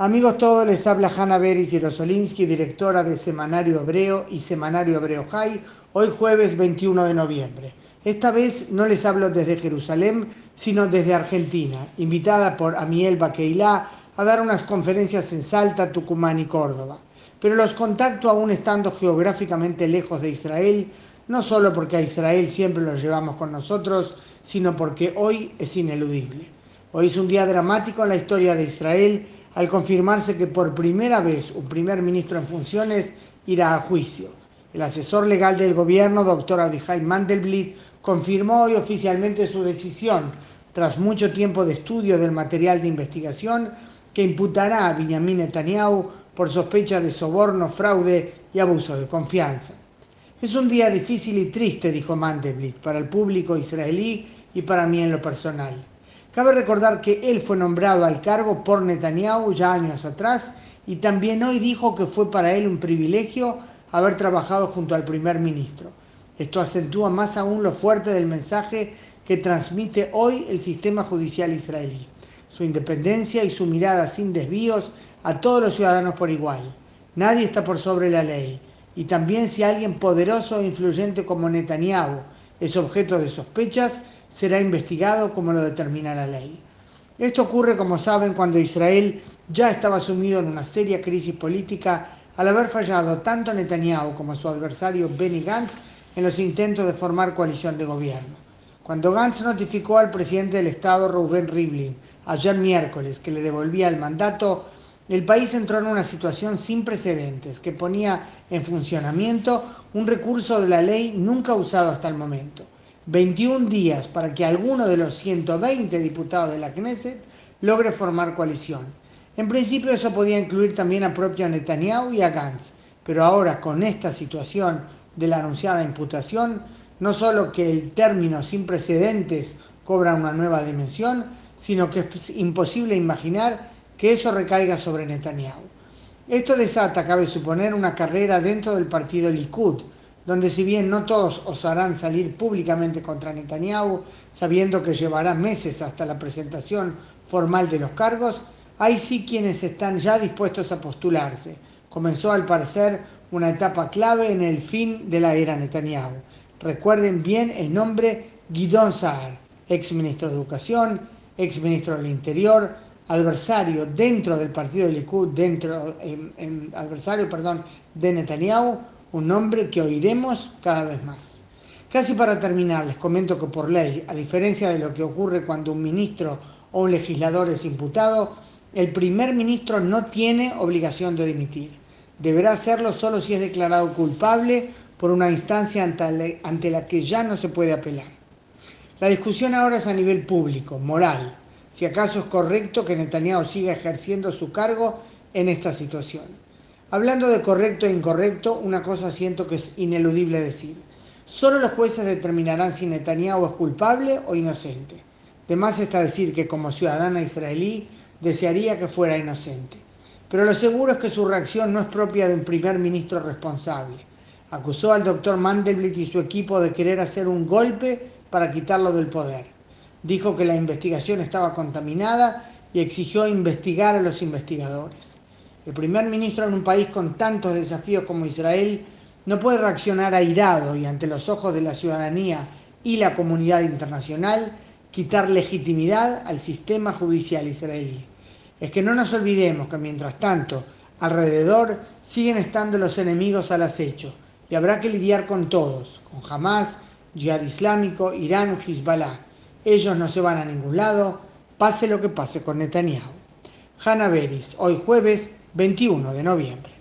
Amigos todos, les habla Hanna Beris Yerosolimsky, directora de Semanario Hebreo y Semanario Hebreo High, hoy jueves 21 de noviembre. Esta vez no les hablo desde Jerusalén, sino desde Argentina, invitada por Amiel Baqueilá a dar unas conferencias en Salta, Tucumán y Córdoba. Pero los contacto aún estando geográficamente lejos de Israel, no solo porque a Israel siempre los llevamos con nosotros, sino porque hoy es ineludible. Hoy es un día dramático en la historia de Israel al confirmarse que por primera vez un primer ministro en funciones irá a juicio. El asesor legal del gobierno, doctor Abihai Mandelblit, confirmó hoy oficialmente su decisión, tras mucho tiempo de estudio del material de investigación, que imputará a Benjamin Netanyahu por sospecha de soborno, fraude y abuso de confianza. Es un día difícil y triste, dijo Mandelblit, para el público israelí y para mí en lo personal. Cabe recordar que él fue nombrado al cargo por Netanyahu ya años atrás y también hoy dijo que fue para él un privilegio haber trabajado junto al primer ministro. Esto acentúa más aún lo fuerte del mensaje que transmite hoy el sistema judicial israelí, su independencia y su mirada sin desvíos a todos los ciudadanos por igual. Nadie está por sobre la ley. Y también si alguien poderoso e influyente como Netanyahu es objeto de sospechas, será investigado como lo determina la ley. Esto ocurre, como saben, cuando Israel ya estaba sumido en una seria crisis política al haber fallado tanto Netanyahu como su adversario Benny Gantz en los intentos de formar coalición de gobierno. Cuando Gantz notificó al presidente del Estado, Reuben Rivlin, ayer miércoles, que le devolvía el mandato, el país entró en una situación sin precedentes que ponía en funcionamiento un recurso de la ley nunca usado hasta el momento 21 días para que alguno de los 120 diputados de la Knesset logre formar coalición. En principio eso podía incluir también a propio Netanyahu y a Gantz, pero ahora con esta situación de la anunciada imputación, no solo que el término sin precedentes cobra una nueva dimensión, sino que es imposible imaginar que eso recaiga sobre Netanyahu. Esto desata, cabe suponer, una carrera dentro del partido Likud, donde si bien no todos osarán salir públicamente contra Netanyahu, sabiendo que llevará meses hasta la presentación formal de los cargos, hay sí quienes están ya dispuestos a postularse. Comenzó al parecer una etapa clave en el fin de la era Netanyahu. Recuerden bien el nombre Guidón Saar, ex ministro de Educación, ex ministro del Interior, adversario dentro del partido de Likud, dentro, adversario, perdón, de Netanyahu, un nombre que oiremos cada vez más. Casi para terminar, les comento que por ley, a diferencia de lo que ocurre cuando un ministro o un legislador es imputado, el primer ministro no tiene obligación de dimitir. Deberá hacerlo solo si es declarado culpable por una instancia ante la que ya no se puede apelar. La discusión ahora es a nivel público, moral, si acaso es correcto que Netanyahu siga ejerciendo su cargo en esta situación. Hablando de correcto e incorrecto, una cosa siento que es ineludible decir. Solo los jueces determinarán si Netanyahu es culpable o inocente. De más está decir que como ciudadana israelí desearía que fuera inocente. Pero lo seguro es que su reacción no es propia de un primer ministro responsable. Acusó al doctor Mandelblit y su equipo de querer hacer un golpe para quitarlo del poder. Dijo que la investigación estaba contaminada y exigió investigar a los investigadores. El primer ministro en un país con tantos desafíos como Israel no puede reaccionar airado y ante los ojos de la ciudadanía y la comunidad internacional quitar legitimidad al sistema judicial israelí. Es que no nos olvidemos que mientras tanto alrededor siguen estando los enemigos al acecho y habrá que lidiar con todos, con Hamas, Jihad Islámico, Irán, Hezbollah. Ellos no se van a ningún lado, pase lo que pase con Netanyahu. Hanna Beris, hoy jueves 21 de noviembre.